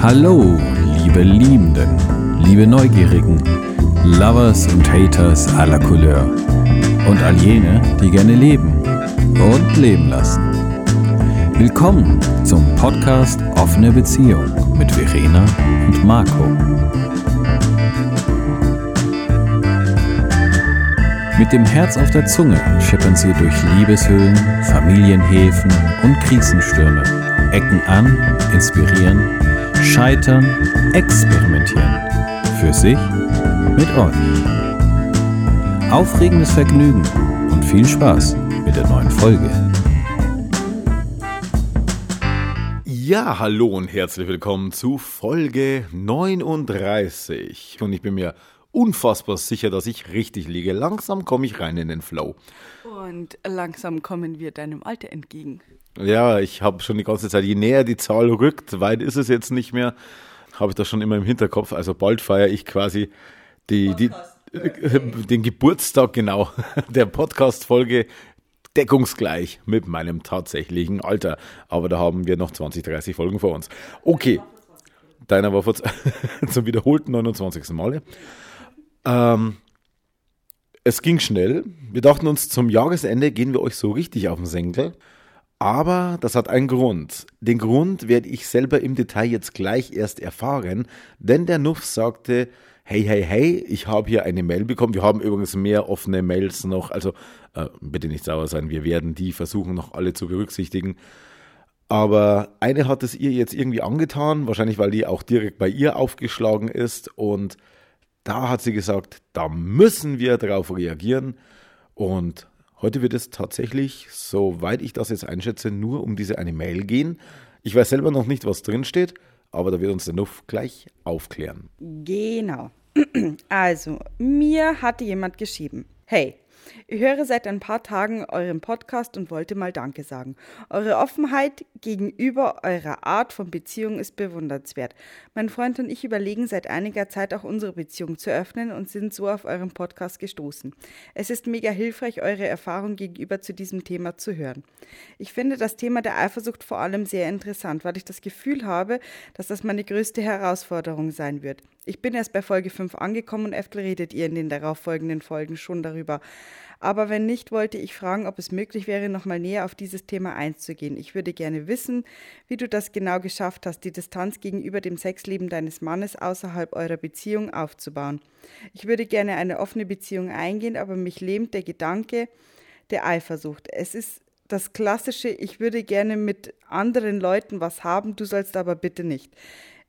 Hallo, liebe Liebenden, liebe Neugierigen, Lovers und Haters aller Couleur und all jene, die gerne leben und leben lassen. Willkommen zum Podcast Offene Beziehung mit Verena und Marco. Mit dem Herz auf der Zunge schippern sie durch Liebeshöhlen, Familienhäfen und Krisenstürme, ecken an, inspirieren, scheitern, experimentieren. Für sich, mit euch. Aufregendes Vergnügen und viel Spaß mit der neuen Folge. Ja, hallo und herzlich willkommen zu Folge 39. Und ich bin mir unfassbar sicher, dass ich richtig liege. Langsam komme ich rein in den Flow. Und langsam kommen wir deinem Alter entgegen. Ja, ich habe schon die ganze Zeit, je näher die Zahl rückt, weit ist es jetzt nicht mehr, habe ich das schon immer im Hinterkopf. Also bald feiere ich quasi die, die, den Geburtstag genau der Podcast-Folge deckungsgleich mit meinem tatsächlichen Alter. Aber da haben wir noch 20, 30 Folgen vor uns. Okay, deiner war vor zum wiederholten 29. Male. Ähm, es ging schnell. Wir dachten uns, zum Jahresende gehen wir euch so richtig auf den Senkel. Aber das hat einen Grund. Den Grund werde ich selber im Detail jetzt gleich erst erfahren, denn der Nuff sagte, hey, hey, hey, ich habe hier eine Mail bekommen. Wir haben übrigens mehr offene Mails noch, also äh, bitte nicht sauer sein, wir werden die versuchen noch alle zu berücksichtigen. Aber eine hat es ihr jetzt irgendwie angetan, wahrscheinlich weil die auch direkt bei ihr aufgeschlagen ist und da hat sie gesagt, da müssen wir darauf reagieren und Heute wird es tatsächlich, soweit ich das jetzt einschätze, nur um diese eine Mail gehen. Ich weiß selber noch nicht, was drin steht, aber da wird uns der Nuff gleich aufklären. Genau. Also, mir hatte jemand geschrieben. Hey, ich höre seit ein paar Tagen euren Podcast und wollte mal Danke sagen. Eure Offenheit gegenüber eurer Art von Beziehung ist bewundernswert. Mein Freund und ich überlegen seit einiger Zeit auch unsere Beziehung zu öffnen und sind so auf euren Podcast gestoßen. Es ist mega hilfreich, eure Erfahrung gegenüber zu diesem Thema zu hören. Ich finde das Thema der Eifersucht vor allem sehr interessant, weil ich das Gefühl habe, dass das meine größte Herausforderung sein wird. Ich bin erst bei Folge 5 angekommen und öfter redet ihr in den darauffolgenden Folgen schon darüber. Aber wenn nicht, wollte ich fragen, ob es möglich wäre, nochmal näher auf dieses Thema einzugehen. Ich würde gerne wissen, wie du das genau geschafft hast, die Distanz gegenüber dem Sexleben deines Mannes außerhalb eurer Beziehung aufzubauen. Ich würde gerne eine offene Beziehung eingehen, aber mich lähmt der Gedanke der Eifersucht. Es ist das klassische, ich würde gerne mit anderen Leuten was haben, du sollst aber bitte nicht.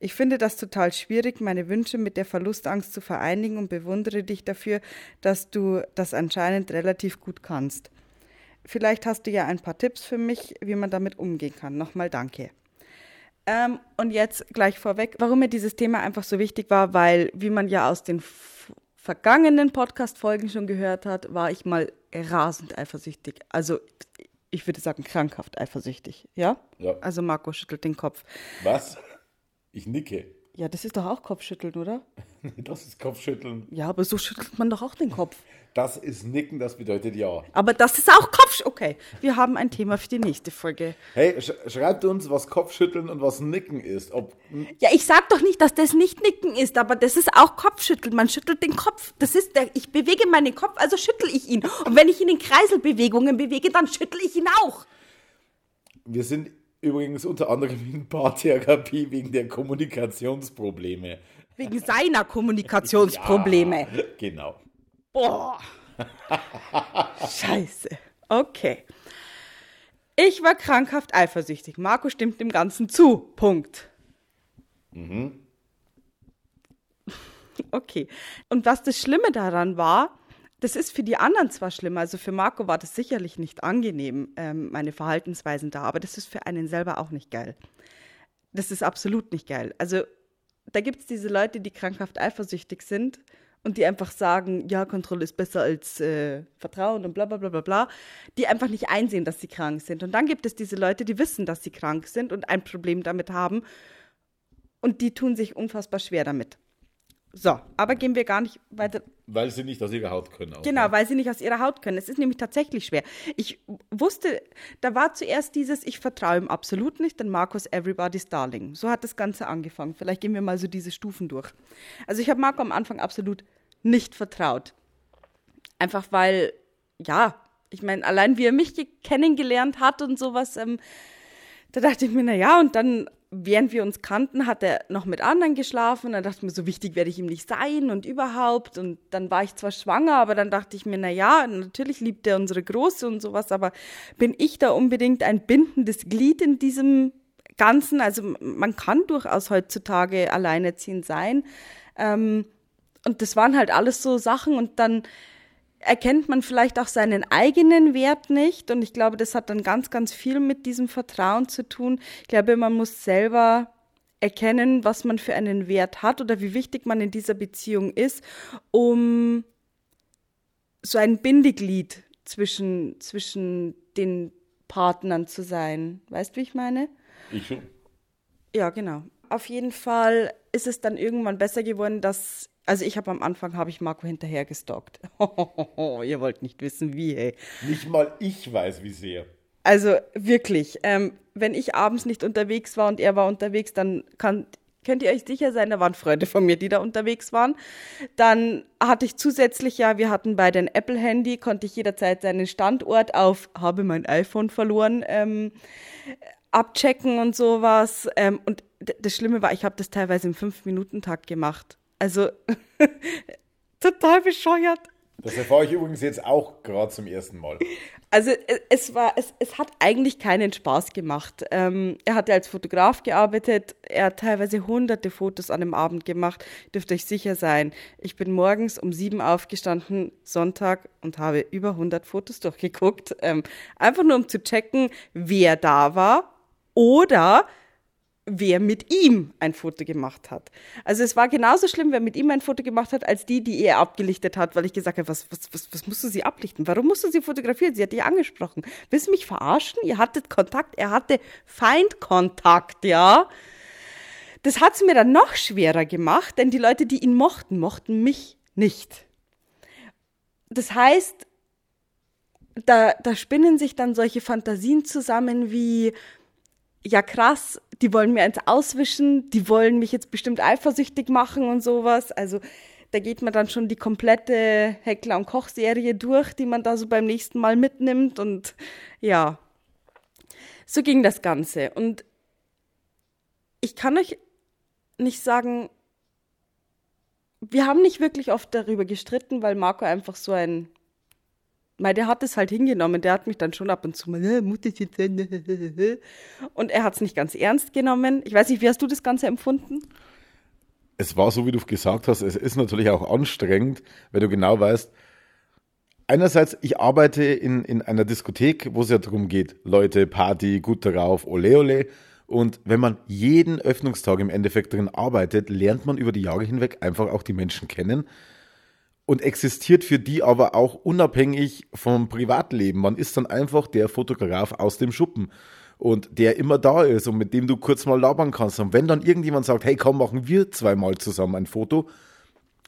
Ich finde das total schwierig, meine Wünsche mit der Verlustangst zu vereinigen und bewundere dich dafür, dass du das anscheinend relativ gut kannst. Vielleicht hast du ja ein paar Tipps für mich, wie man damit umgehen kann. Nochmal danke. Ähm, und jetzt gleich vorweg, warum mir dieses Thema einfach so wichtig war, weil, wie man ja aus den vergangenen Podcast-Folgen schon gehört hat, war ich mal rasend eifersüchtig. Also ich würde sagen krankhaft eifersüchtig, ja? Ja. Also Marco schüttelt den Kopf. Was? Ich nicke. Ja, das ist doch auch Kopfschütteln, oder? Das ist Kopfschütteln. Ja, aber so schüttelt man doch auch den Kopf. Das ist Nicken, das bedeutet ja. Aber das ist auch Kopf. Okay, wir haben ein Thema für die nächste Folge. Hey, sch schreibt uns, was Kopfschütteln und was Nicken ist. Ob, Ja, ich sag doch nicht, dass das nicht Nicken ist, aber das ist auch Kopfschütteln. Man schüttelt den Kopf. Das ist der, ich bewege meinen Kopf, also schüttel ich ihn. Und wenn ich ihn in Kreiselbewegungen bewege, dann schüttel ich ihn auch. wir sind übrigens unter anderem in Paartherapie wegen der Kommunikationsprobleme. Wegen seiner Kommunikationsprobleme. Ja, genau. Boah. Scheiße. Okay. Ich war krankhaft eifersüchtig. Marco stimmt dem Ganzen zu. Punkt. Okay. Und was das Schlimme daran war, das ist für die anderen zwar schlimm, also für Marco war das sicherlich nicht angenehm, ähm, meine Verhaltensweisen da, aber das ist für einen selber auch nicht geil. Das ist absolut nicht geil. Also da gibt es diese Leute, die krankhaft eifersüchtig sind und die einfach sagen, ja, Kontrolle ist besser als äh, Vertrauen und bla bla bla bla bla, die einfach nicht einsehen, dass sie krank sind. Und dann gibt es diese Leute, die wissen, dass sie krank sind und ein Problem damit haben und die tun sich unfassbar schwer damit. So, aber gehen wir gar nicht weiter. Weil sie nicht aus ihrer Haut können. Auch, Genau, ne? weil sie nicht aus ihrer Haut können. Es ist nämlich tatsächlich schwer. Ich wusste, da war zuerst dieses, ich vertraue ihm absolut nicht, denn Markus Everybody's Darling. So hat das Ganze angefangen. Vielleicht gehen wir mal so diese Stufen durch. Also ich habe Marco am Anfang absolut nicht vertraut. Einfach weil, ja, ich meine, allein wie er mich ge- kennengelernt hat und sowas, ähm, da dachte ich mir, na ja, und dann, während wir uns kannten, hat er noch mit anderen geschlafen. Dann dachte ich mir, so wichtig werde ich ihm nicht sein und überhaupt. Und dann war ich zwar schwanger, aber dann dachte ich mir, na ja, natürlich liebt er unsere Große und sowas, aber bin ich da unbedingt ein bindendes Glied in diesem Ganzen? Also man kann durchaus heutzutage alleinerziehend sein. Ähm, und das waren halt alles so Sachen und dann erkennt man vielleicht auch seinen eigenen Wert nicht. Und ich glaube, das hat dann ganz, ganz viel mit diesem Vertrauen zu tun. Ich glaube, man muss selber erkennen, was man für einen Wert hat oder wie wichtig man in dieser Beziehung ist, um so ein Bindeglied zwischen, zwischen den Partnern zu sein. Weißt du, wie ich meine? Ich schon. Ja, genau. Auf jeden Fall ist es dann irgendwann besser geworden, dass, also ich habe am Anfang, habe ich Marco hinterher gestalkt. Ihr wollt nicht wissen, wie, ey. Nicht mal ich weiß, wie sehr. Also wirklich, ähm, wenn ich abends nicht unterwegs war und er war unterwegs, dann kann, könnt ihr euch sicher sein, da waren Freunde von mir, die da unterwegs waren. Dann hatte ich zusätzlich ja, wir hatten beide ein Apple-Handy, konnte ich jederzeit seinen Standort auf, habe mein iPhone verloren, ähm, abchecken und sowas. Ähm, und das Schlimme war, ich habe das teilweise im Fünf-Minuten-Takt gemacht. Also total bescheuert. Das erfahre ich übrigens jetzt auch gerade zum ersten Mal. Also e- es war, es, es hat eigentlich keinen Spaß gemacht. Ähm, er hatte als Fotograf gearbeitet, er hat teilweise hunderte Fotos an dem Abend gemacht. Dürft euch sicher sein. Ich bin morgens um sieben aufgestanden, Sonntag, und habe über 100 Fotos durchgeguckt. Ähm, einfach nur um zu checken, wer da war oder wer mit ihm ein Foto gemacht hat. Also es war genauso schlimm, wer mit ihm ein Foto gemacht hat, als die, die er abgelichtet hat, weil ich gesagt habe, was, was, was, was musst du sie ablichten? Warum musst du sie fotografieren? Sie hat dich angesprochen. Willst du mich verarschen? Ihr hattet Kontakt, er hatte Feindkontakt, ja. Das hat es mir dann noch schwerer gemacht, denn die Leute, die ihn mochten, mochten mich nicht. Das heißt, da, da spinnen sich dann solche Fantasien zusammen wie, ja krass, die wollen mir eins auswischen, die wollen mich jetzt bestimmt eifersüchtig machen und sowas. Also da geht man dann schon die komplette Heckler- und Koch-Serie durch, die man da so beim nächsten Mal mitnimmt und ja, so ging das Ganze. Und ich kann euch nicht sagen, wir haben nicht wirklich oft darüber gestritten, weil Marco einfach so ein weil der hat es halt hingenommen, der hat mich dann schon ab und zu mal, äh, sein. Und er hat es nicht ganz ernst genommen. Ich weiß nicht, wie hast du das Ganze empfunden? Es war so, wie du gesagt hast, es ist natürlich auch anstrengend, weil du genau weißt, einerseits, ich arbeite in, in einer Diskothek, wo es ja darum geht, Leute, Party, gut darauf, ole ole. Und wenn man jeden Öffnungstag im Endeffekt drin arbeitet, lernt man über die Jahre hinweg einfach auch die Menschen kennen und existiert für die aber auch unabhängig vom Privatleben. Man ist dann einfach der Fotograf aus dem Schuppen und der immer da ist und mit dem du kurz mal labern kannst. Und wenn dann irgendjemand sagt, hey, komm, machen wir zweimal zusammen ein Foto,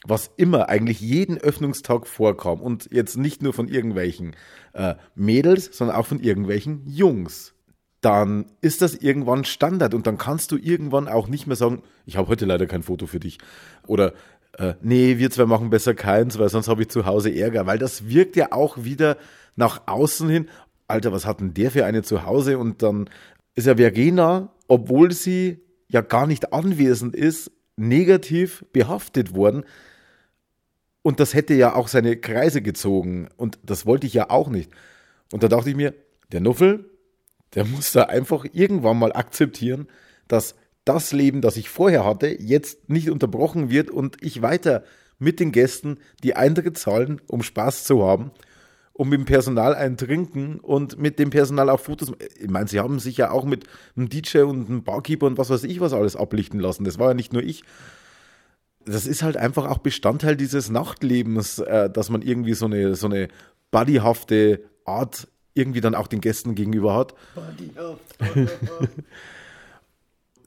was immer eigentlich jeden Öffnungstag vorkam und jetzt nicht nur von irgendwelchen äh, Mädels, sondern auch von irgendwelchen Jungs, dann ist das irgendwann Standard und dann kannst du irgendwann auch nicht mehr sagen, ich habe heute leider kein Foto für dich oder äh, nee, wir zwei machen besser keins, weil sonst habe ich zu Hause Ärger, weil das wirkt ja auch wieder nach außen hin. Alter, was hat denn der für eine zu Hause? Und dann ist ja Verena, obwohl sie ja gar nicht anwesend ist, negativ behaftet worden. Und das hätte ja auch seine Kreise gezogen. Und das wollte ich ja auch nicht. Und da dachte ich mir, der Nuffel, der muss da einfach irgendwann mal akzeptieren, dass das Leben, das ich vorher hatte, jetzt nicht unterbrochen wird und ich weiter mit den Gästen die Eintritt zahlen, um Spaß zu haben, um mit dem Personal ein Trinken und mit dem Personal auch Fotos. Ich meine, sie haben sich ja auch mit einem DJ und einem Barkeeper und was weiß ich was alles ablichten lassen. Das war ja nicht nur ich. Das ist halt einfach auch Bestandteil dieses Nachtlebens, äh, dass man irgendwie so eine, so eine buddyhafte Art irgendwie dann auch den Gästen gegenüber hat.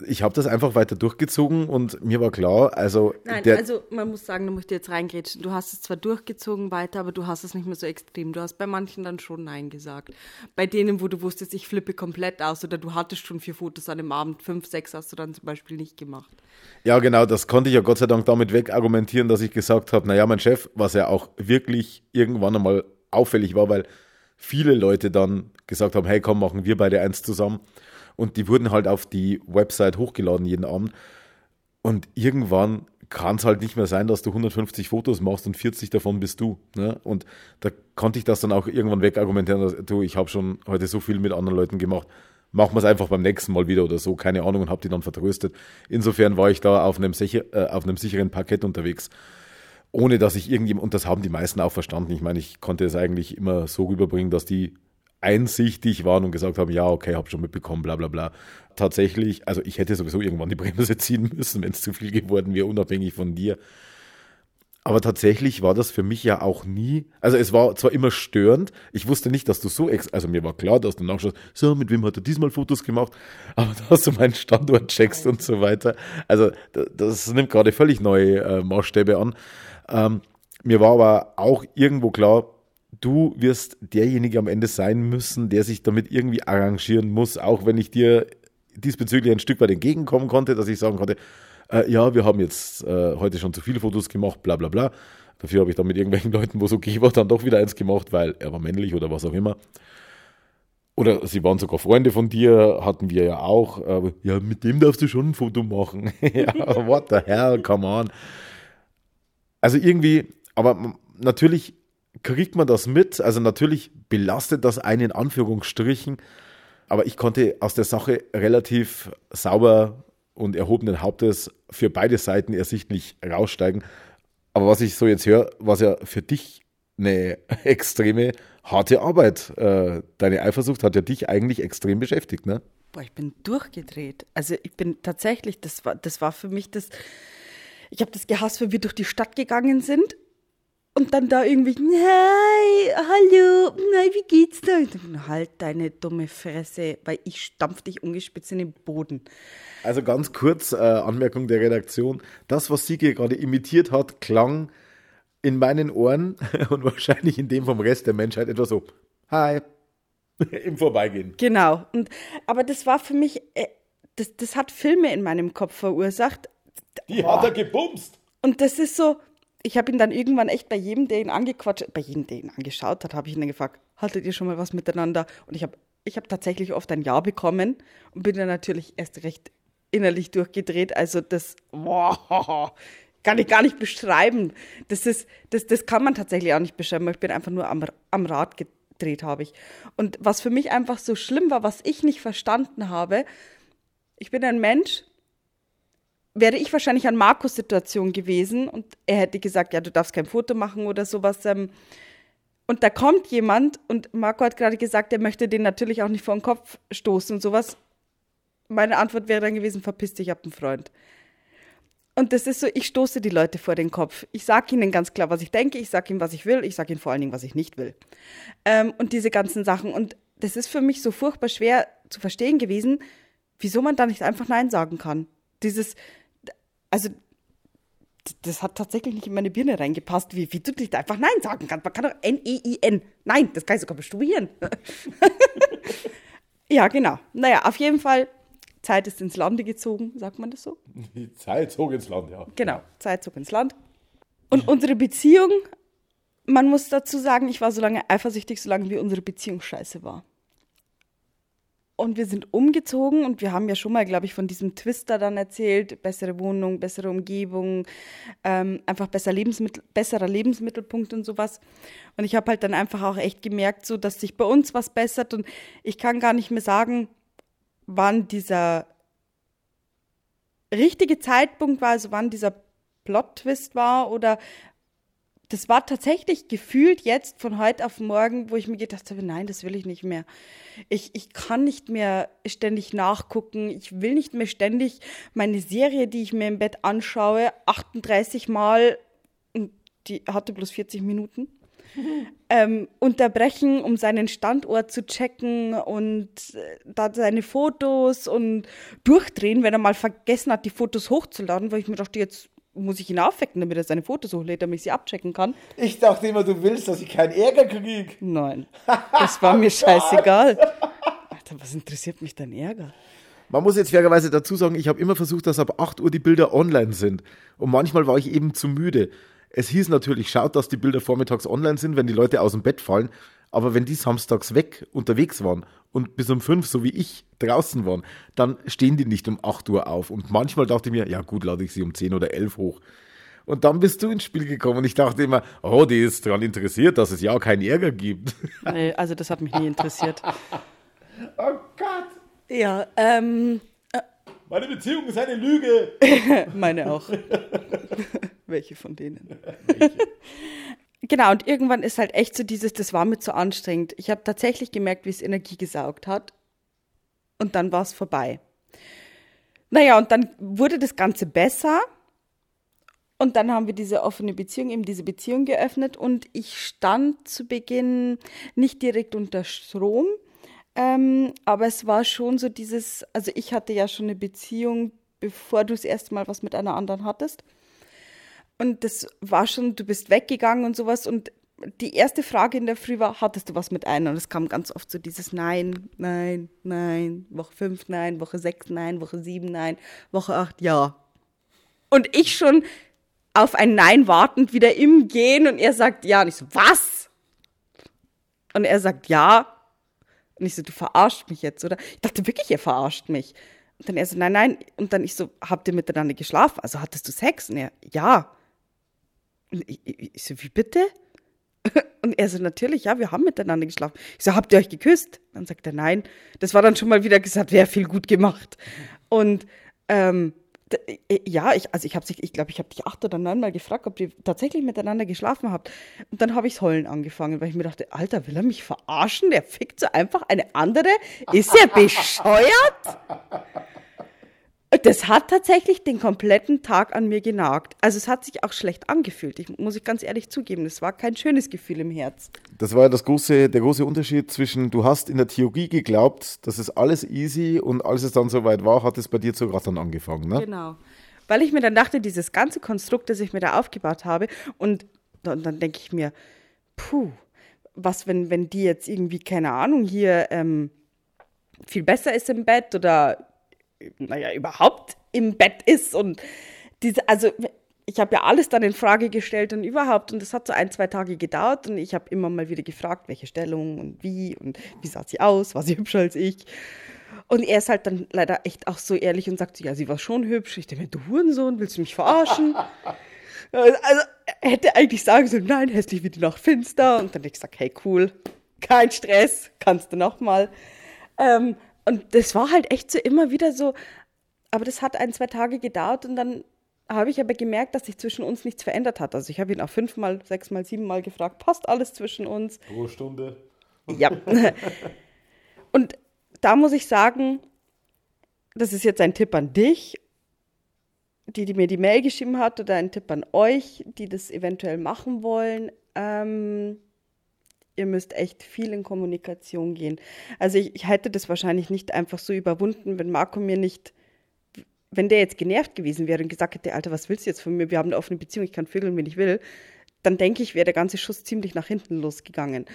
ich habe das einfach weiter durchgezogen und mir war klar, also. Nein, also man muss sagen, du musst jetzt reingrätschen. Du hast es zwar durchgezogen weiter, aber du hast es nicht mehr so extrem. Du hast bei manchen dann schon Nein gesagt. Bei denen, wo du wusstest, ich flippe komplett aus oder du hattest schon vier Fotos an dem Abend, fünf, sechs hast du dann zum Beispiel nicht gemacht. Ja, genau, das konnte ich ja Gott sei Dank damit wegargumentieren, dass ich gesagt habe, naja, mein Chef, was ja auch wirklich irgendwann einmal auffällig war, weil viele Leute dann gesagt haben, hey, komm, machen wir beide eins zusammen. Und die wurden halt auf die Website hochgeladen jeden Abend. Und irgendwann kann es halt nicht mehr sein, dass du 150 Fotos machst und 40 davon bist du. Ne? Und da konnte ich das dann auch irgendwann wegargumentieren, dass du, ich habe schon heute so viel mit anderen Leuten gemacht. Machen wir es einfach beim nächsten Mal wieder oder so, keine Ahnung, und habe die dann vertröstet. Insofern war ich da auf einem, sicher, äh, auf einem sicheren Parkett unterwegs ohne dass ich irgendjemand, und das haben die meisten auch verstanden. Ich meine, ich konnte es eigentlich immer so rüberbringen, dass die einsichtig waren und gesagt haben, ja, okay, hab schon mitbekommen, bla bla bla. Tatsächlich, also ich hätte sowieso irgendwann die Bremse ziehen müssen, wenn es zu viel geworden wäre, unabhängig von dir. Aber tatsächlich war das für mich ja auch nie, also es war zwar immer störend, ich wusste nicht, dass du so, ex also mir war klar, dass du nachschaust, so, mit wem hat er diesmal Fotos gemacht, aber dass du meinen Standort checkst und so weiter. Also das nimmt gerade völlig neue äh, Maßstäbe an. Ähm, mir war aber auch irgendwo klar, du wirst derjenige am Ende sein müssen, der sich damit irgendwie arrangieren muss, auch wenn ich dir diesbezüglich ein Stück weit entgegenkommen konnte, dass ich sagen konnte, äh, ja, wir haben jetzt äh, heute schon zu viele Fotos gemacht, bla bla bla. Dafür habe ich dann mit irgendwelchen Leuten, wo es okay war, dann doch wieder eins gemacht, weil er war männlich oder was auch immer. Oder sie waren sogar Freunde von dir, hatten wir ja auch. Äh, ja, mit dem darfst du schon ein Foto machen. ja, what the hell, come on. Also irgendwie, aber natürlich kriegt man das mit. Also natürlich belastet das einen in Anführungsstrichen. Aber ich konnte aus der Sache relativ sauber und erhobenen Hauptes für beide Seiten ersichtlich raussteigen. Aber was ich so jetzt höre, was ja für dich eine extreme harte Arbeit. Äh, deine Eifersucht hat ja dich eigentlich extrem beschäftigt, ne? Boah, ich bin durchgedreht. Also ich bin tatsächlich, das war, das war für mich das, ich habe das gehasst, wenn wir durch die Stadt gegangen sind und dann da irgendwie, hi, hallo, nein, wie geht's da? Dann, halt deine dumme Fresse, weil ich stampf dich ungespitzt in den Boden. Also ganz kurz, äh, Anmerkung der Redaktion. Das, was Sigi gerade imitiert hat, klang in meinen Ohren und wahrscheinlich in dem vom Rest der Menschheit etwa so, hi, im Vorbeigehen. Genau. Und, aber das war für mich, äh, das, das hat Filme in meinem Kopf verursacht. Die Boah. hat er gebumst. Und das ist so, ich habe ihn dann irgendwann echt bei jedem, der ihn angequatscht, bei jedem, der ihn angeschaut hat, habe ich ihn dann gefragt, hattet ihr schon mal was miteinander? Und ich habe ich hab tatsächlich oft ein Ja bekommen und bin dann natürlich erst recht innerlich durchgedreht. Also das, boah, kann ich gar nicht beschreiben. Das ist, das, das kann man tatsächlich auch nicht beschreiben. Ich bin einfach nur am, am Rad gedreht, habe ich. Und was für mich einfach so schlimm war, was ich nicht verstanden habe, ich bin ein Mensch, wäre ich wahrscheinlich an Markus Situation gewesen und er hätte gesagt, ja, du darfst kein Foto machen oder sowas. Ähm, und da kommt jemand und Marco hat gerade gesagt, er möchte den natürlich auch nicht vor den Kopf stoßen und sowas. Meine Antwort wäre dann gewesen, verpiss dich, ich hab einen Freund. Und das ist so, ich stoße die Leute vor den Kopf. Ich sage ihnen ganz klar, was ich denke, ich sage ihnen, was ich will, ich sage ihnen vor allen Dingen, was ich nicht will. Ähm, und diese ganzen Sachen. Und das ist für mich so furchtbar schwer zu verstehen gewesen, wieso man da nicht einfach Nein sagen kann. Dieses, also das hat tatsächlich nicht in meine Birne reingepasst, wie, wie du nicht einfach Nein sagen kannst. Man kann doch N-E-I-N. Nein, das kann ich sogar bestudieren. ja, genau. Naja, auf jeden Fall, Zeit ist ins Lande gezogen, sagt man das so? Die Zeit zog ins Land, ja. Genau, Zeit zog ins Land. Und unsere Beziehung, man muss dazu sagen, ich war so lange eifersüchtig, solange wie unsere Beziehung scheiße war. Und wir sind umgezogen und wir haben ja schon mal, glaube ich, von diesem Twister dann erzählt. Bessere Wohnung, bessere Umgebung, ähm, einfach besser Lebensmittel, besserer Lebensmittelpunkt und sowas. Und ich habe halt dann einfach auch echt gemerkt, so dass sich bei uns was bessert. Und ich kann gar nicht mehr sagen, wann dieser richtige Zeitpunkt war, also wann dieser Plot-Twist war oder das war tatsächlich gefühlt jetzt von heute auf morgen, wo ich mir gedacht habe, nein, das will ich nicht mehr. Ich, ich kann nicht mehr ständig nachgucken. Ich will nicht mehr ständig meine Serie, die ich mir im Bett anschaue, 38 Mal, die hatte bloß 40 Minuten. ähm, unterbrechen, um seinen Standort zu checken und äh, da seine Fotos und durchdrehen, wenn er mal vergessen hat, die Fotos hochzuladen, weil ich mir dachte, jetzt muss ich ihn aufwecken, damit er seine Fotos hochlädt, damit ich sie abchecken kann. Ich dachte immer, du willst, dass ich keinen Ärger kriege. Nein, das war mir scheißegal. Alter, was interessiert mich dein Ärger? Man muss jetzt fairerweise dazu sagen, ich habe immer versucht, dass ab 8 Uhr die Bilder online sind. Und manchmal war ich eben zu müde. Es hieß natürlich, schaut, dass die Bilder vormittags online sind, wenn die Leute aus dem Bett fallen. Aber wenn die samstags weg unterwegs waren und bis um 5, so wie ich, draußen waren, dann stehen die nicht um 8 Uhr auf. Und manchmal dachte ich mir, ja gut, lade ich sie um 10 oder 11 hoch. Und dann bist du ins Spiel gekommen und ich dachte immer, oh, die ist daran interessiert, dass es ja keinen Ärger gibt. Nee, also das hat mich nie interessiert. Oh Gott. Ja, ähm, Meine Beziehung ist eine Lüge. meine auch. Welche von denen? Genau, und irgendwann ist halt echt so dieses, das war mir zu anstrengend. Ich habe tatsächlich gemerkt, wie es Energie gesaugt hat. Und dann war es vorbei. Naja, und dann wurde das Ganze besser. Und dann haben wir diese offene Beziehung, eben diese Beziehung geöffnet. Und ich stand zu Beginn nicht direkt unter Strom. Ähm, aber es war schon so dieses, also ich hatte ja schon eine Beziehung, bevor du das erste Mal was mit einer anderen hattest. Und das war schon, du bist weggegangen und sowas. Und die erste Frage in der Früh war, hattest du was mit einer? Und es kam ganz oft so dieses Nein, nein, nein, Woche 5, nein, Woche 6, nein, Woche 7, nein, Woche 8, ja. Und ich schon auf ein Nein wartend wieder im Gehen und er sagt ja. Und ich so, was? Und er sagt ja. Und ich so, du verarscht mich jetzt, oder? Ich dachte wirklich, er verarscht mich. Und dann er so, nein, nein. Und dann ich so, habt ihr miteinander geschlafen? Also hattest du Sex? Und er, ja. Und ich, ich, ich so, wie bitte? Und er so, natürlich, ja, wir haben miteinander geschlafen. Ich so, habt ihr euch geküsst? Dann sagt er, nein. Das war dann schon mal wieder gesagt, wäre viel gut gemacht. Und ähm, äh, ja, ich, also ich habe ich glaube, ich habe dich acht oder neunmal gefragt, ob ihr tatsächlich miteinander geschlafen habt. Und dann habe ich's heulen angefangen, weil ich mir dachte, Alter, will er mich verarschen? Der fickt so einfach eine andere? Ist er bescheuert? Das hat tatsächlich den kompletten Tag an mir genagt. Also es hat sich auch schlecht angefühlt, ich, muss ich ganz ehrlich zugeben. Es war kein schönes Gefühl im Herz. Das war ja das große, der große Unterschied zwischen, du hast in der Theorie geglaubt, das ist alles easy und als es dann soweit war, hat es bei dir zu rattern angefangen. Ne? Genau. Weil ich mir dann dachte, dieses ganze Konstrukt, das ich mir da aufgebaut habe, und dann, dann denke ich mir, puh, was, wenn, wenn die jetzt irgendwie, keine Ahnung, hier ähm, viel besser ist im Bett oder, naja, überhaupt im Bett ist und diese, also ich habe ja alles dann in Frage gestellt und überhaupt und das hat so ein, zwei Tage gedauert und ich habe immer mal wieder gefragt, welche Stellung und wie und wie sah sie aus, war sie hübscher als ich. Und er ist halt dann leider echt auch so ehrlich und sagt, ja, sie war schon hübsch. Ich denke mir, du Hurensohn, willst du mich verarschen? also er hätte eigentlich sagen sollen, nein, hässlich wie die Nacht finster. Und dann hätte ich gesagt, hey, cool, kein Stress, kannst du nochmal. Ähm, und das war halt echt so immer wieder so, aber das hat ein, zwei Tage gedauert und dann habe ich aber gemerkt, dass sich zwischen uns nichts verändert hat. Also ich habe ihn auch fünfmal, sechsmal, siebenmal gefragt, passt alles zwischen uns? Pro Stunde. Ja. Und da muss ich sagen, das ist jetzt ein Tipp an dich, die, die mir die Mail geschrieben hat, oder ein Tipp an euch, die das eventuell machen wollen. Ähm, ihr müsst echt viel in Kommunikation gehen. Also ich, ich hätte das wahrscheinlich nicht einfach so überwunden, wenn Marco mir nicht, wenn der jetzt genervt gewesen wäre und gesagt hätte, Alter, was willst du jetzt von mir? Wir haben eine offene Beziehung, ich kann vögeln, wenn ich will. Dann denke ich, wäre der ganze Schuss ziemlich nach hinten losgegangen.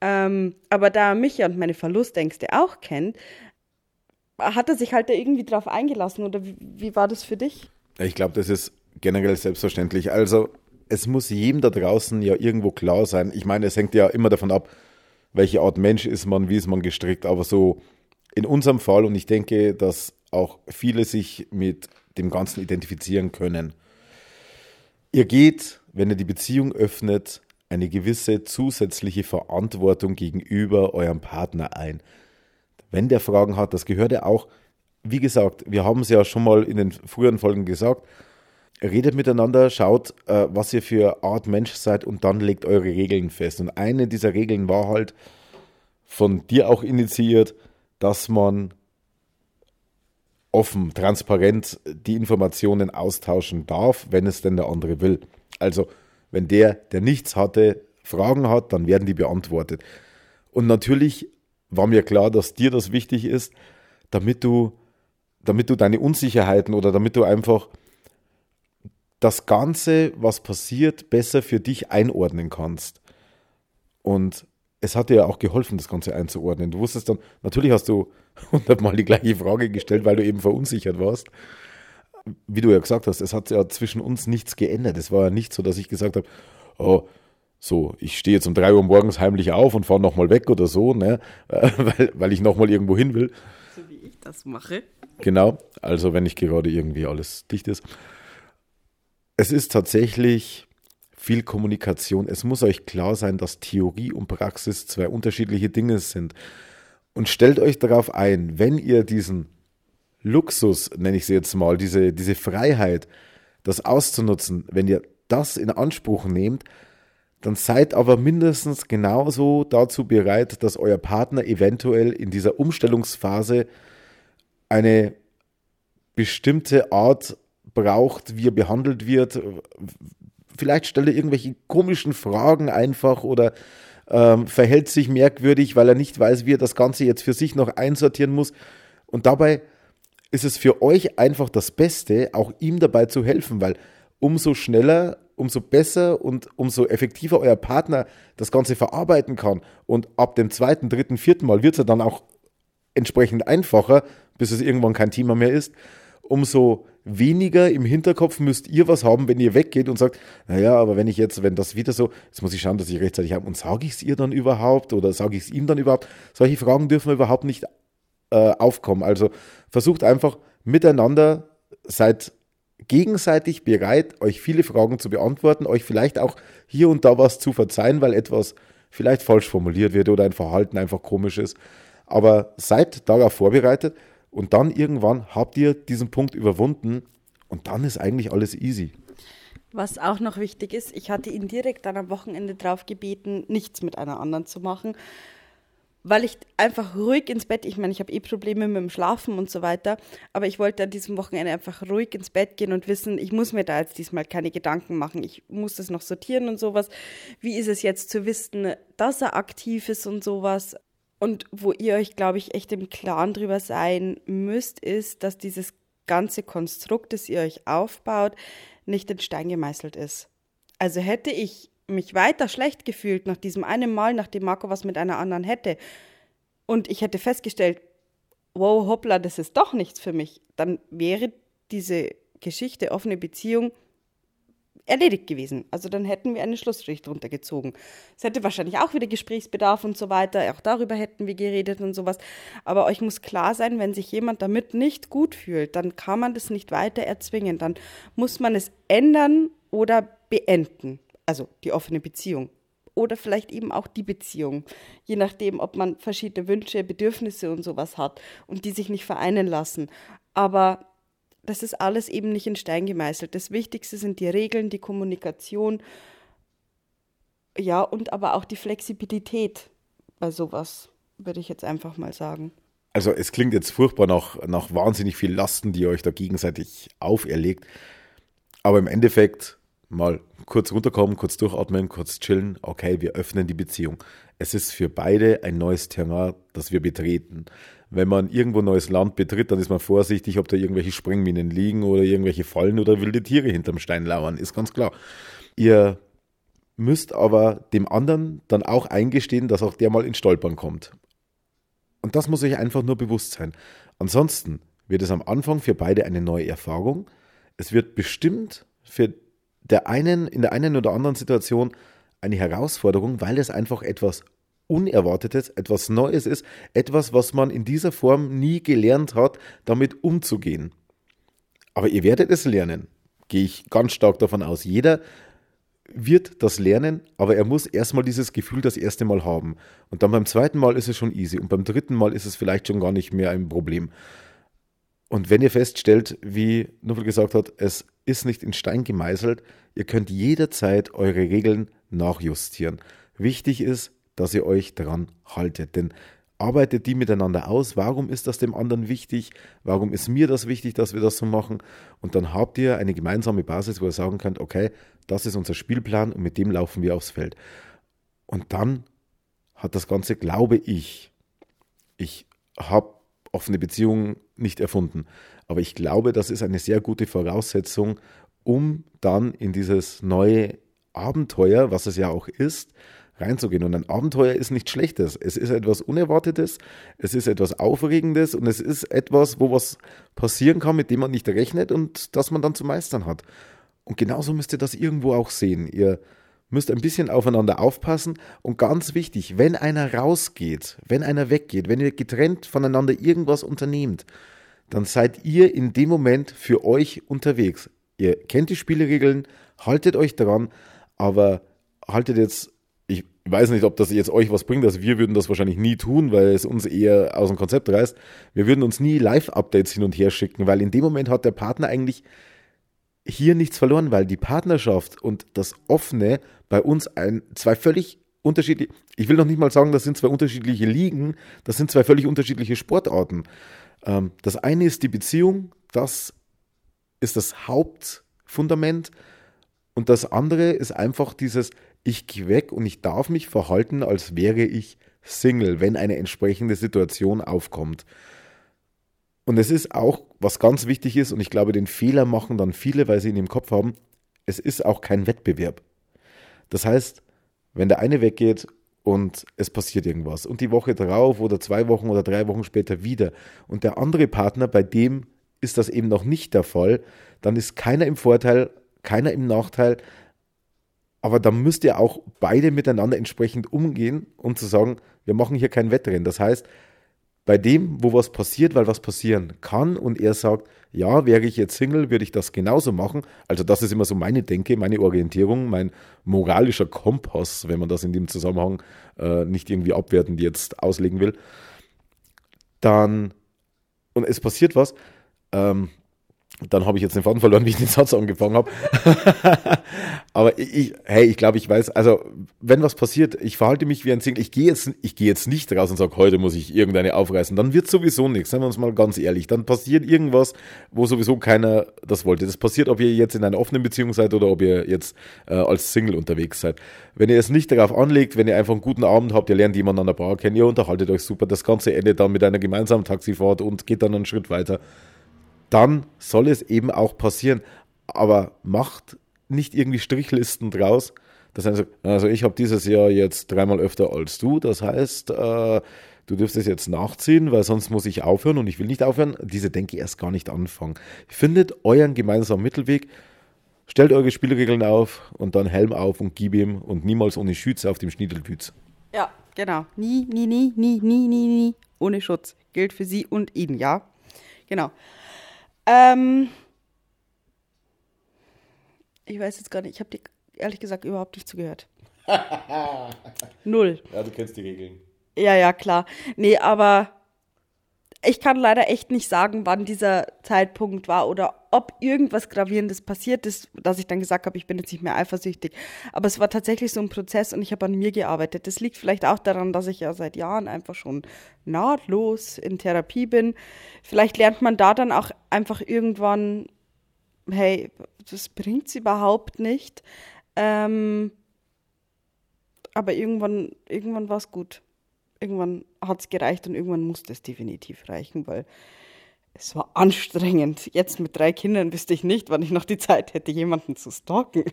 Ähm, aber da er mich ja und meine Verlustängste auch kennt, hat er sich halt da irgendwie drauf eingelassen oder wie, wie war das für dich? Ich glaube, das ist generell selbstverständlich. Also es muss jedem da draußen ja irgendwo klar sein. Ich meine, es hängt ja immer davon ab, welche Art Mensch ist man, wie ist man gestrickt. Aber so in unserem Fall, und ich denke, dass auch viele sich mit dem Ganzen identifizieren können. Ihr geht, wenn ihr die Beziehung öffnet, eine gewisse zusätzliche Verantwortung gegenüber eurem Partner ein. Wenn der Fragen hat, das gehört ja auch, wie gesagt, wir haben es ja schon mal in den früheren Folgen gesagt, redet miteinander, schaut, äh, was ihr für Art Mensch seid und dann legt eure Regeln fest. Und eine dieser Regeln war halt von dir auch initiiert, dass man offen, transparent die Informationen austauschen darf, wenn es denn der andere will. Also, wenn der, der nichts hatte, Fragen hat, dann werden die beantwortet. Und natürlich war mir klar, dass dir das wichtig ist, damit du, damit du deine Unsicherheiten oder damit du einfach das Ganze, was passiert, besser für dich einordnen kannst. Und es hat dir ja auch geholfen, das Ganze einzuordnen. Du wusstest dann, natürlich hast du hundertmal die gleiche Frage gestellt, weil du eben verunsichert warst. Wie du ja gesagt hast, es hat ja zwischen uns nichts geändert. Es war ja nicht so, dass ich gesagt habe, oh, so, ich stehe jetzt um drei Uhr morgens heimlich auf und fahre nochmal weg oder so, ne, weil, weil ich nochmal irgendwo hin will. So wie ich das mache. Genau, also wenn nicht gerade irgendwie alles dicht ist. Es ist tatsächlich viel Kommunikation. Es muss euch klar sein, dass Theorie und Praxis zwei unterschiedliche Dinge sind. Und stellt euch darauf ein, wenn ihr diesen Luxus, nenne ich sie jetzt mal, diese, diese Freiheit, das auszunutzen, wenn ihr das in Anspruch nehmt, dann seid aber mindestens genauso dazu bereit, dass euer Partner eventuell in dieser Umstellungsphase eine bestimmte Art braucht, wie er behandelt wird. Vielleicht stellt er irgendwelche komischen Fragen einfach oder ähm, verhält sich merkwürdig, weil er nicht weiß, wie er das Ganze jetzt für sich noch einsortieren muss. Und dabei ist es für euch einfach das Beste, auch ihm dabei zu helfen, weil umso schneller, umso besser und umso effektiver euer Partner das Ganze verarbeiten kann. Und ab dem zweiten, dritten, vierten Mal wird es ja dann auch entsprechend einfacher, bis es irgendwann kein Thema mehr ist. Umso weniger im Hinterkopf müsst ihr was haben, wenn ihr weggeht und sagt, naja, aber wenn ich jetzt, wenn das wieder so, jetzt muss ich schauen, dass ich rechtzeitig habe und sage ich es ihr dann überhaupt oder sage ich es ihm dann überhaupt? Solche Fragen dürfen überhaupt nicht äh, aufkommen. Also versucht einfach miteinander, seid gegenseitig bereit, euch viele Fragen zu beantworten, euch vielleicht auch hier und da was zu verzeihen, weil etwas vielleicht falsch formuliert wird oder ein Verhalten einfach komisch ist. Aber seid darauf vorbereitet und dann irgendwann habt ihr diesen Punkt überwunden und dann ist eigentlich alles easy. Was auch noch wichtig ist, ich hatte ihn direkt dann am Wochenende drauf gebeten, nichts mit einer anderen zu machen, weil ich einfach ruhig ins Bett, ich meine, ich habe eh Probleme mit dem Schlafen und so weiter, aber ich wollte an diesem Wochenende einfach ruhig ins Bett gehen und wissen, ich muss mir da jetzt diesmal keine Gedanken machen, ich muss das noch sortieren und sowas. Wie ist es jetzt zu wissen, dass er aktiv ist und sowas? Und wo ihr euch, glaube ich, echt im Klaren drüber sein müsst, ist, dass dieses ganze Konstrukt, das ihr euch aufbaut, nicht in Stein gemeißelt ist. Also hätte ich mich weiter schlecht gefühlt nach diesem einen Mal, nachdem Marco was mit einer anderen hätte und ich hätte festgestellt, wow, hoppla, das ist doch nichts für mich, dann wäre diese Geschichte offene Beziehung erledigt gewesen. Also dann hätten wir einen Schlussstrich drunter gezogen. Es hätte wahrscheinlich auch wieder Gesprächsbedarf und so weiter. Auch darüber hätten wir geredet und sowas. Aber euch muss klar sein, wenn sich jemand damit nicht gut fühlt, dann kann man das nicht weiter erzwingen. Dann muss man es ändern oder beenden also die offene Beziehung. Oder vielleicht eben auch die Beziehung, je nachdem, ob man verschiedene Wünsche, Bedürfnisse und sowas hat und die sich nicht vereinen lassen. Aber das ist alles eben nicht in Stein gemeißelt. Das Wichtigste sind die Regeln, die Kommunikation, ja, und aber auch die Flexibilität bei sowas, würde ich jetzt einfach mal sagen. Also es klingt jetzt furchtbar nach, nach wahnsinnig viel Lasten, die ihr euch da gegenseitig auferlegt. Aber im Endeffekt mal kurz runterkommen, kurz durchatmen, kurz chillen. Okay, wir öffnen die Beziehung. Es ist für beide ein neues Terrain, das wir betreten. Wenn man irgendwo neues Land betritt, dann ist man vorsichtig, ob da irgendwelche Sprengminen liegen oder irgendwelche Fallen oder wilde Tiere hinterm Stein lauern, ist ganz klar. Ihr müsst aber dem anderen dann auch eingestehen, dass auch der mal ins Stolpern kommt. Und das muss euch einfach nur bewusst sein. Ansonsten wird es am Anfang für beide eine neue Erfahrung. Es wird bestimmt für der einen, in der einen oder anderen Situation eine Herausforderung, weil es einfach etwas Unerwartetes, etwas Neues ist, etwas, was man in dieser Form nie gelernt hat, damit umzugehen. Aber ihr werdet es lernen, gehe ich ganz stark davon aus. Jeder wird das lernen, aber er muss erstmal dieses Gefühl das erste Mal haben. Und dann beim zweiten Mal ist es schon easy und beim dritten Mal ist es vielleicht schon gar nicht mehr ein Problem. Und wenn ihr feststellt, wie Nuffel gesagt hat, es ist nicht in Stein gemeißelt, ihr könnt jederzeit eure Regeln nachjustieren. Wichtig ist, dass ihr euch daran haltet, denn arbeitet die miteinander aus. Warum ist das dem anderen wichtig? Warum ist mir das wichtig, dass wir das so machen? Und dann habt ihr eine gemeinsame Basis, wo ihr sagen könnt, okay, das ist unser Spielplan und mit dem laufen wir aufs Feld. Und dann hat das Ganze, glaube ich, ich habe offene Beziehungen nicht erfunden, aber ich glaube, das ist eine sehr gute Voraussetzung, um dann in dieses neue Abenteuer, was es ja auch ist, reinzugehen. Und ein Abenteuer ist nichts Schlechtes. Es ist etwas Unerwartetes, es ist etwas Aufregendes und es ist etwas, wo was passieren kann, mit dem man nicht rechnet und das man dann zu meistern hat. Und genauso müsst ihr das irgendwo auch sehen. Ihr müsst ein bisschen aufeinander aufpassen und ganz wichtig, wenn einer rausgeht, wenn einer weggeht, wenn ihr getrennt voneinander irgendwas unternehmt, dann seid ihr in dem Moment für euch unterwegs. Ihr kennt die Spielregeln, haltet euch dran, aber haltet jetzt, ich weiß nicht, ob das jetzt euch was bringt, also wir würden das wahrscheinlich nie tun, weil es uns eher aus dem Konzept reißt. Wir würden uns nie Live-Updates hin und her schicken, weil in dem Moment hat der Partner eigentlich hier nichts verloren, weil die Partnerschaft und das Offene bei uns ein, zwei völlig unterschiedliche, ich will noch nicht mal sagen, das sind zwei unterschiedliche Ligen, das sind zwei völlig unterschiedliche Sportarten. Ähm, das eine ist die Beziehung, das ist das Hauptfundament und das andere ist einfach dieses, ich gehe weg und ich darf mich verhalten, als wäre ich Single, wenn eine entsprechende Situation aufkommt. Und es ist auch, was ganz wichtig ist, und ich glaube, den Fehler machen dann viele, weil sie ihn im Kopf haben, es ist auch kein Wettbewerb. Das heißt, wenn der eine weggeht und es passiert irgendwas und die Woche drauf oder zwei Wochen oder drei Wochen später wieder und der andere Partner, bei dem ist das eben noch nicht der Fall, dann ist keiner im Vorteil, keiner im Nachteil, aber dann müsst ihr auch beide miteinander entsprechend umgehen und zu sagen, wir machen hier kein Wettrennen. Das heißt, bei dem, wo was passiert, weil was passieren kann und er sagt, ja, wäre ich jetzt Single, würde ich das genauso machen. Also das ist immer so meine Denke, meine Orientierung, mein moralischer Kompass, wenn man das in dem Zusammenhang äh, nicht irgendwie abwertend jetzt auslegen will. Dann, und es passiert was, ähm, dann habe ich jetzt den Faden verloren, wie ich den Satz angefangen habe. Aber ich, hey, ich glaube, ich weiß, also wenn was passiert, ich verhalte mich wie ein Single. Ich gehe jetzt, ich jetzt nicht raus und sage, heute muss ich irgendeine aufreißen. Dann wird sowieso nichts, seien wir uns mal ganz ehrlich. Dann passiert irgendwas, wo sowieso keiner das wollte. Das passiert, ob ihr jetzt in einer offenen Beziehung seid oder ob ihr jetzt äh, als Single unterwegs seid. Wenn ihr es nicht darauf anlegt, wenn ihr einfach einen guten Abend habt, ihr lernt jemanden an der Bar kennen, ihr unterhaltet euch super, das Ganze endet dann mit einer gemeinsamen Taxifahrt und geht dann einen Schritt weiter dann soll es eben auch passieren. Aber macht nicht irgendwie Strichlisten draus. Das heißt, also ich habe dieses Jahr jetzt dreimal öfter als du. Das heißt, äh, du dürfst es jetzt nachziehen, weil sonst muss ich aufhören und ich will nicht aufhören. Diese Denke erst gar nicht anfangen. Findet euren gemeinsamen Mittelweg. Stellt eure Spielregeln auf und dann Helm auf und gib ihm und niemals ohne Schütze auf dem Schniedelwütz. Ja, genau. Nie, nie, nie, nie, nie, nie, nie ohne Schutz. Gilt für sie und ihn, ja? Genau. Ähm, ich weiß jetzt gar nicht, ich habe dir ehrlich gesagt überhaupt nicht zugehört. Null. Ja, du kennst die Regeln. Ja, ja, klar. Nee, aber ich kann leider echt nicht sagen, wann dieser Zeitpunkt war oder ob irgendwas Gravierendes passiert ist, dass ich dann gesagt habe, ich bin jetzt nicht mehr eifersüchtig. Aber es war tatsächlich so ein Prozess und ich habe an mir gearbeitet. Das liegt vielleicht auch daran, dass ich ja seit Jahren einfach schon nahtlos in Therapie bin. Vielleicht lernt man da dann auch einfach irgendwann, hey, das bringt sie überhaupt nicht. Ähm, aber irgendwann, irgendwann war es gut irgendwann hat es gereicht und irgendwann musste es definitiv reichen, weil es war anstrengend. Jetzt mit drei Kindern wüsste ich nicht, wann ich noch die Zeit hätte, jemanden zu stalken.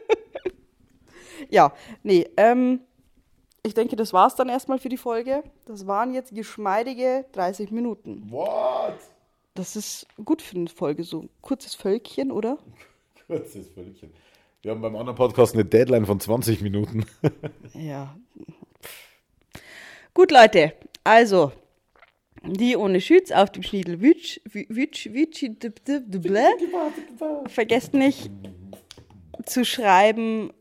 ja, nee, ähm, ich denke, das war es dann erstmal für die Folge. Das waren jetzt geschmeidige 30 Minuten. What? Das ist gut für eine Folge, so kurzes Völkchen, oder? Kurzes Völkchen. Wir haben beim anderen Podcast eine Deadline von 20 Minuten. Ja. Gut, Leute, also die ohne Schütz auf dem Schniedel Witsch, Witsch, Witsch, Vergesst nicht zu schreiben,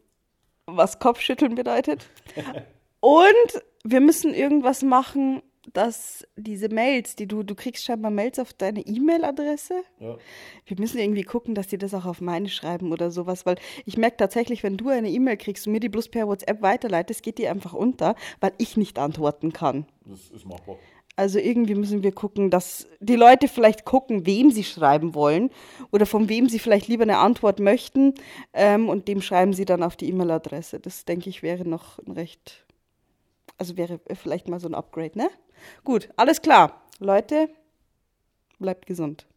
was Kopfschütteln bedeutet. Und wir müssen irgendwas machen, dass diese Mails, die du, du kriegst scheinbar Mails auf deine E-Mail-Adresse. Ja. Wir müssen irgendwie gucken, dass die das auch auf meine schreiben oder sowas, weil ich merke tatsächlich, wenn du eine E-Mail kriegst und mir die bloß per WhatsApp weiterleitest, geht die einfach unter, weil ich nicht antworten kann. Das ist machbar. Also irgendwie müssen wir gucken, dass die Leute vielleicht gucken, wem sie schreiben wollen oder von wem sie vielleicht lieber eine Antwort möchten ähm, und dem schreiben sie dann auf die E-Mail-Adresse. Das denke ich wäre noch ein recht, also wäre vielleicht mal so ein Upgrade, ne? Gut, alles klar. Leute, bleibt gesund.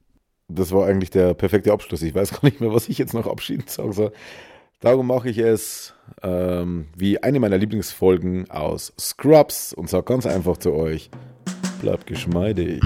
Das war eigentlich der perfekte Abschluss. Ich weiß gar nicht mehr, was ich jetzt noch abschiedend sagen soll. Darum mache ich es ähm, wie eine meiner Lieblingsfolgen aus Scrubs und sage ganz einfach zu euch, bleibt geschmeidig.